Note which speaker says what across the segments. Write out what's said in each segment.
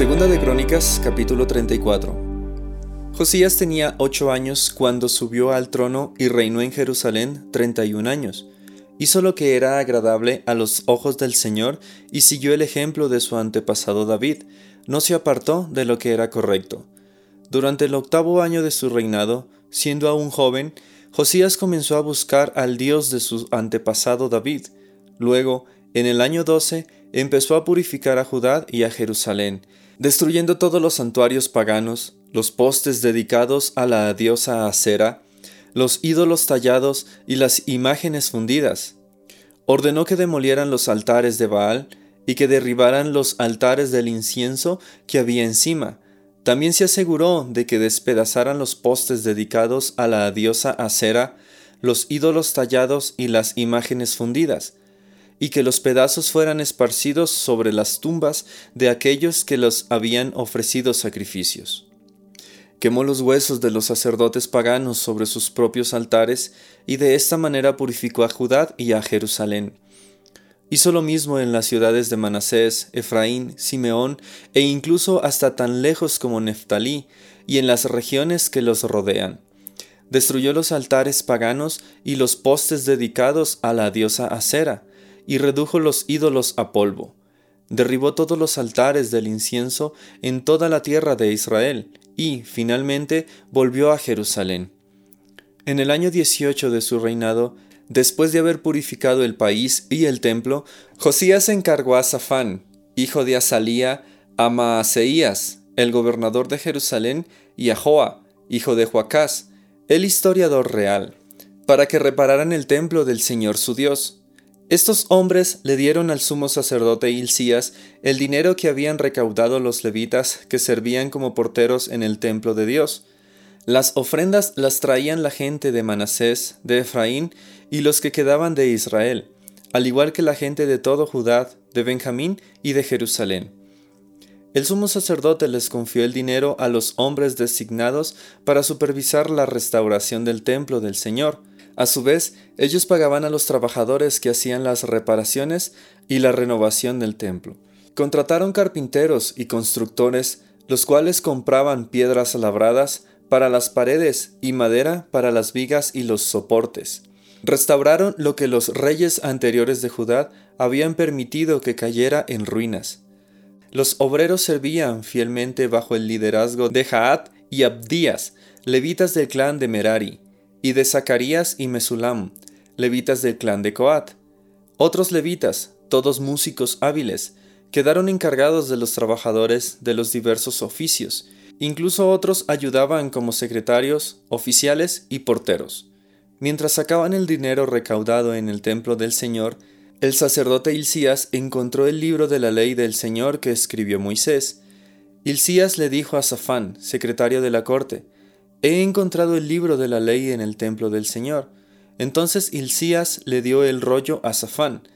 Speaker 1: Segunda de Crónicas, capítulo 34. Josías tenía ocho años cuando subió al trono y reinó en Jerusalén 31 años. Hizo lo que era agradable a los ojos del Señor y siguió el ejemplo de su antepasado David. No se apartó de lo que era correcto. Durante el octavo año de su reinado, siendo aún joven, Josías comenzó a buscar al Dios de su antepasado David. Luego, en el año 12, empezó a purificar a Judá y a Jerusalén, destruyendo todos los santuarios paganos, los postes dedicados a la diosa Acera, los ídolos tallados y las imágenes fundidas. Ordenó que demolieran los altares de Baal y que derribaran los altares del incienso que había encima. También se aseguró de que despedazaran los postes dedicados a la diosa Acera, los ídolos tallados y las imágenes fundidas, y que los pedazos fueran esparcidos sobre las tumbas de aquellos que los habían ofrecido sacrificios. Quemó los huesos de los sacerdotes paganos sobre sus propios altares y de esta manera purificó a Judá y a Jerusalén. Hizo lo mismo en las ciudades de Manasés, Efraín, Simeón e incluso hasta tan lejos como Neftalí y en las regiones que los rodean. Destruyó los altares paganos y los postes dedicados a la diosa Acera, y redujo los ídolos a polvo. Derribó todos los altares del incienso en toda la tierra de Israel, y, finalmente, volvió a Jerusalén. En el año 18 de su reinado, después de haber purificado el país y el templo, Josías encargó a Safán, hijo de Asalía, a Maaseías, el gobernador de Jerusalén, y a Joa, hijo de Joacás, el historiador real, para que repararan el templo del Señor su Dios, estos hombres le dieron al sumo sacerdote Hilcías el dinero que habían recaudado los levitas que servían como porteros en el templo de Dios. Las ofrendas las traían la gente de Manasés, de Efraín y los que quedaban de Israel, al igual que la gente de todo Judá, de Benjamín y de Jerusalén. El sumo sacerdote les confió el dinero a los hombres designados para supervisar la restauración del templo del Señor, a su vez, ellos pagaban a los trabajadores que hacían las reparaciones y la renovación del templo. Contrataron carpinteros y constructores, los cuales compraban piedras labradas para las paredes y madera para las vigas y los soportes. Restauraron lo que los reyes anteriores de Judá habían permitido que cayera en ruinas. Los obreros servían fielmente bajo el liderazgo de Jaat y Abdías, levitas del clan de Merari y de Zacarías y Mesulam, levitas del clan de Coat. Otros levitas, todos músicos hábiles, quedaron encargados de los trabajadores de los diversos oficios, incluso otros ayudaban como secretarios, oficiales y porteros. Mientras sacaban el dinero recaudado en el templo del Señor, el sacerdote Hilcías encontró el libro de la ley del Señor que escribió Moisés. Hilcías le dijo a Safán, secretario de la corte, He encontrado el libro de la ley en el templo del Señor. Entonces Hilcías le dio el rollo a Safán.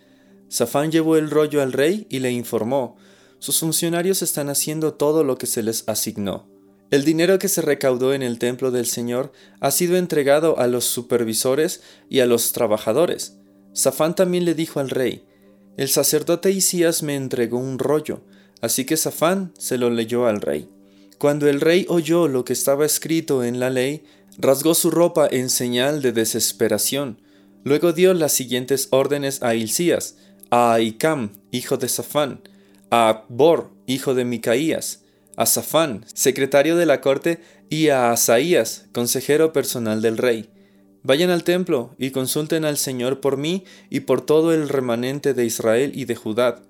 Speaker 1: Safán llevó el rollo al rey y le informó, sus funcionarios están haciendo todo lo que se les asignó. El dinero que se recaudó en el templo del Señor ha sido entregado a los supervisores y a los trabajadores. Safán también le dijo al rey, el sacerdote Isías me entregó un rollo, así que Safán se lo leyó al rey. Cuando el rey oyó lo que estaba escrito en la ley, rasgó su ropa en señal de desesperación. Luego dio las siguientes órdenes a Hilcías, a Aicam, hijo de Safán, a Akbor, hijo de Micaías, a Safán, secretario de la corte, y a Asaías, consejero personal del rey. Vayan al templo y consulten al Señor por mí y por todo el remanente de Israel y de Judá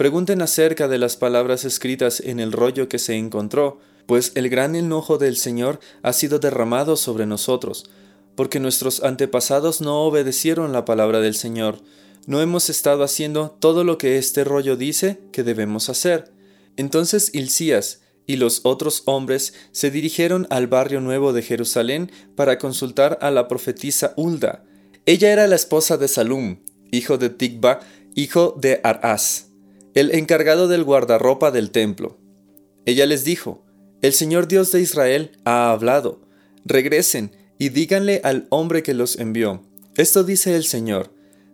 Speaker 1: Pregunten acerca de las palabras escritas en el rollo que se encontró, pues el gran enojo del Señor ha sido derramado sobre nosotros, porque nuestros antepasados no obedecieron la palabra del Señor. No hemos estado haciendo todo lo que este rollo dice que debemos hacer. Entonces Hilcías y los otros hombres se dirigieron al barrio nuevo de Jerusalén para consultar a la profetisa Hulda. Ella era la esposa de Salum, hijo de Tikba, hijo de Arás el encargado del guardarropa del templo. Ella les dijo, El Señor Dios de Israel ha hablado, regresen y díganle al hombre que los envió. Esto dice el Señor,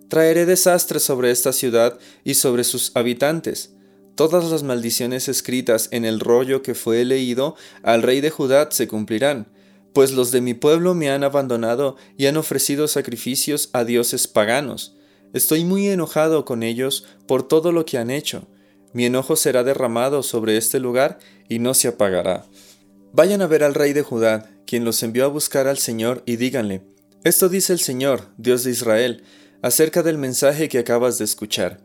Speaker 1: traeré desastre sobre esta ciudad y sobre sus habitantes. todas las maldiciones escritas en el rollo que fue leído al rey de Judá se cumplirán, pues los de mi pueblo me han abandonado y han ofrecido sacrificios a dioses paganos. Estoy muy enojado con ellos por todo lo que han hecho. Mi enojo será derramado sobre este lugar y no se apagará. Vayan a ver al rey de Judá, quien los envió a buscar al Señor, y díganle, Esto dice el Señor, Dios de Israel, acerca del mensaje que acabas de escuchar.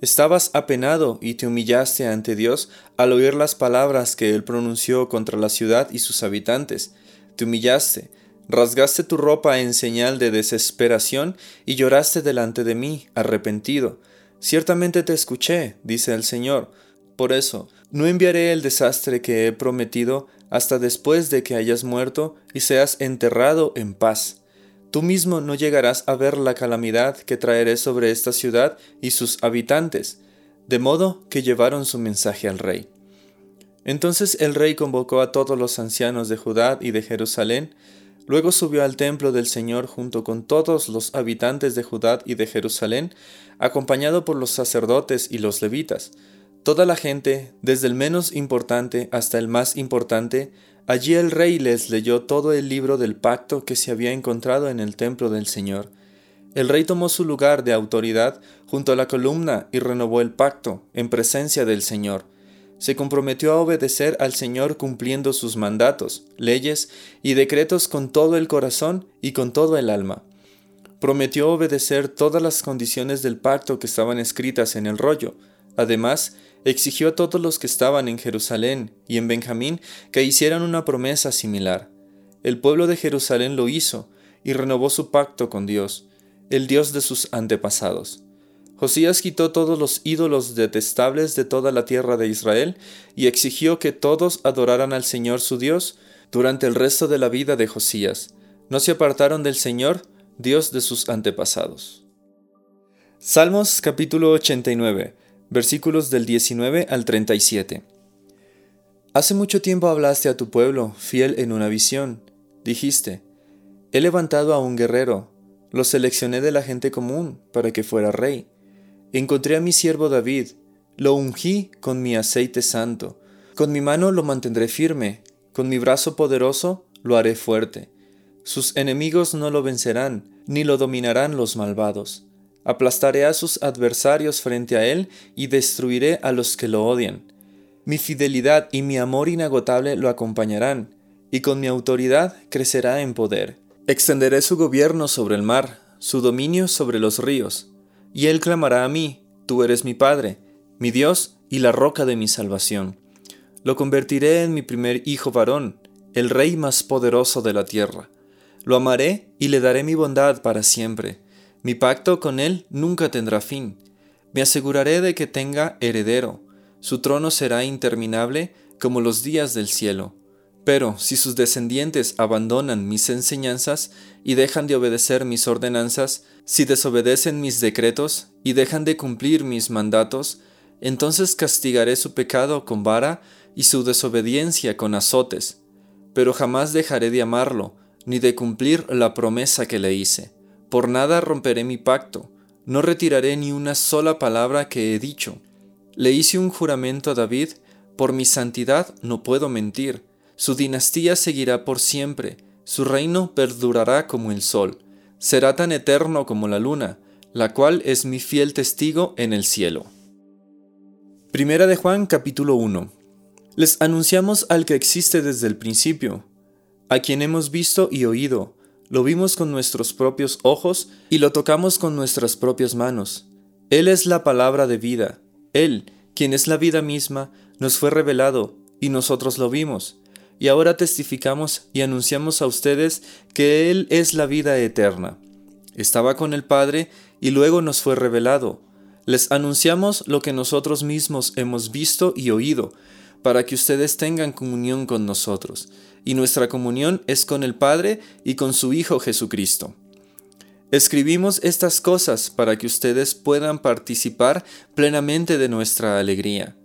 Speaker 1: Estabas apenado y te humillaste ante Dios al oír las palabras que Él pronunció contra la ciudad y sus habitantes. Te humillaste, rasgaste tu ropa en señal de desesperación y lloraste delante de mí, arrepentido. Ciertamente te escuché, dice el Señor. Por eso, no enviaré el desastre que he prometido hasta después de que hayas muerto y seas enterrado en paz. Tú mismo no llegarás a ver la calamidad que traeré sobre esta ciudad y sus habitantes, de modo que llevaron su mensaje al rey. Entonces el rey convocó a todos los ancianos de Judá y de Jerusalén, luego subió al templo del Señor junto con todos los habitantes de Judá y de Jerusalén, acompañado por los sacerdotes y los levitas. Toda la gente, desde el menos importante hasta el más importante, Allí el rey les leyó todo el libro del pacto que se había encontrado en el templo del Señor. El rey tomó su lugar de autoridad junto a la columna y renovó el pacto en presencia del Señor. Se comprometió a obedecer al Señor cumpliendo sus mandatos, leyes y decretos con todo el corazón y con todo el alma. Prometió obedecer todas las condiciones del pacto que estaban escritas en el rollo. Además, exigió a todos los que estaban en Jerusalén y en Benjamín que hicieran una promesa similar. El pueblo de Jerusalén lo hizo y renovó su pacto con Dios, el Dios de sus antepasados. Josías quitó todos los ídolos detestables de toda la tierra de Israel y exigió que todos adoraran al Señor su Dios durante el resto de la vida de Josías. No se apartaron del Señor, Dios de sus antepasados. Salmos capítulo 89 versículos del 19 al 37. Hace mucho tiempo hablaste a tu pueblo, fiel en una visión. Dijiste, he levantado a un guerrero, lo seleccioné de la gente común para que fuera rey. Encontré a mi siervo David, lo ungí con mi aceite santo, con mi mano lo mantendré firme, con mi brazo poderoso lo haré fuerte. Sus enemigos no lo vencerán, ni lo dominarán los malvados. Aplastaré a sus adversarios frente a él y destruiré a los que lo odian. Mi fidelidad y mi amor inagotable lo acompañarán, y con mi autoridad crecerá en poder. Extenderé su gobierno sobre el mar, su dominio sobre los ríos, y él clamará a mí, tú eres mi Padre, mi Dios y la roca de mi salvación. Lo convertiré en mi primer hijo varón, el rey más poderoso de la tierra. Lo amaré y le daré mi bondad para siempre mi pacto con él nunca tendrá fin. Me aseguraré de que tenga heredero. Su trono será interminable como los días del cielo. Pero si sus descendientes abandonan mis enseñanzas y dejan de obedecer mis ordenanzas, si desobedecen mis decretos y dejan de cumplir mis mandatos, entonces castigaré su pecado con vara y su desobediencia con azotes. Pero jamás dejaré de amarlo, ni de cumplir la promesa que le hice. Por nada romperé mi pacto, no retiraré ni una sola palabra que he dicho. Le hice un juramento a David, por mi santidad no puedo mentir. Su dinastía seguirá por siempre, su reino perdurará como el sol, será tan eterno como la luna, la cual es mi fiel testigo en el cielo. Primera de Juan capítulo 1 Les anunciamos al que existe desde el principio, a quien hemos visto y oído, lo vimos con nuestros propios ojos y lo tocamos con nuestras propias manos. Él es la palabra de vida. Él, quien es la vida misma, nos fue revelado y nosotros lo vimos. Y ahora testificamos y anunciamos a ustedes que Él es la vida eterna. Estaba con el Padre y luego nos fue revelado. Les anunciamos lo que nosotros mismos hemos visto y oído, para que ustedes tengan comunión con nosotros y nuestra comunión es con el Padre y con su Hijo Jesucristo. Escribimos estas cosas para que ustedes puedan participar plenamente de nuestra alegría.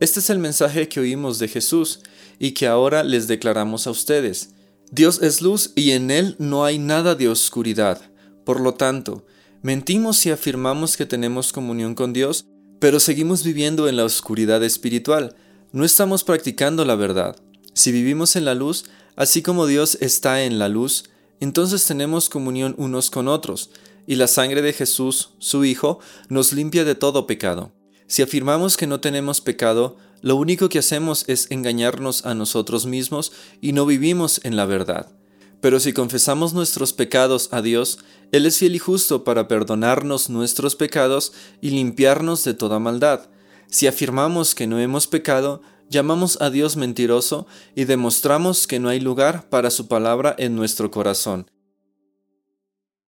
Speaker 1: Este es el mensaje que oímos de Jesús y que ahora les declaramos a ustedes. Dios es luz y en Él no hay nada de oscuridad. Por lo tanto, mentimos si afirmamos que tenemos comunión con Dios, Pero seguimos viviendo en la oscuridad espiritual, no estamos practicando la verdad. Si vivimos en la luz, así como Dios está en la luz, entonces tenemos comunión unos con otros, y la sangre de Jesús, su Hijo, nos limpia de todo pecado. Si afirmamos que no tenemos pecado, lo único que hacemos es engañarnos a nosotros mismos y no vivimos en la verdad. Pero si confesamos nuestros pecados a Dios, Él es fiel y justo para perdonarnos nuestros pecados y limpiarnos de toda maldad. Si afirmamos que no hemos pecado, llamamos a Dios mentiroso y demostramos que no hay lugar para su palabra en nuestro corazón.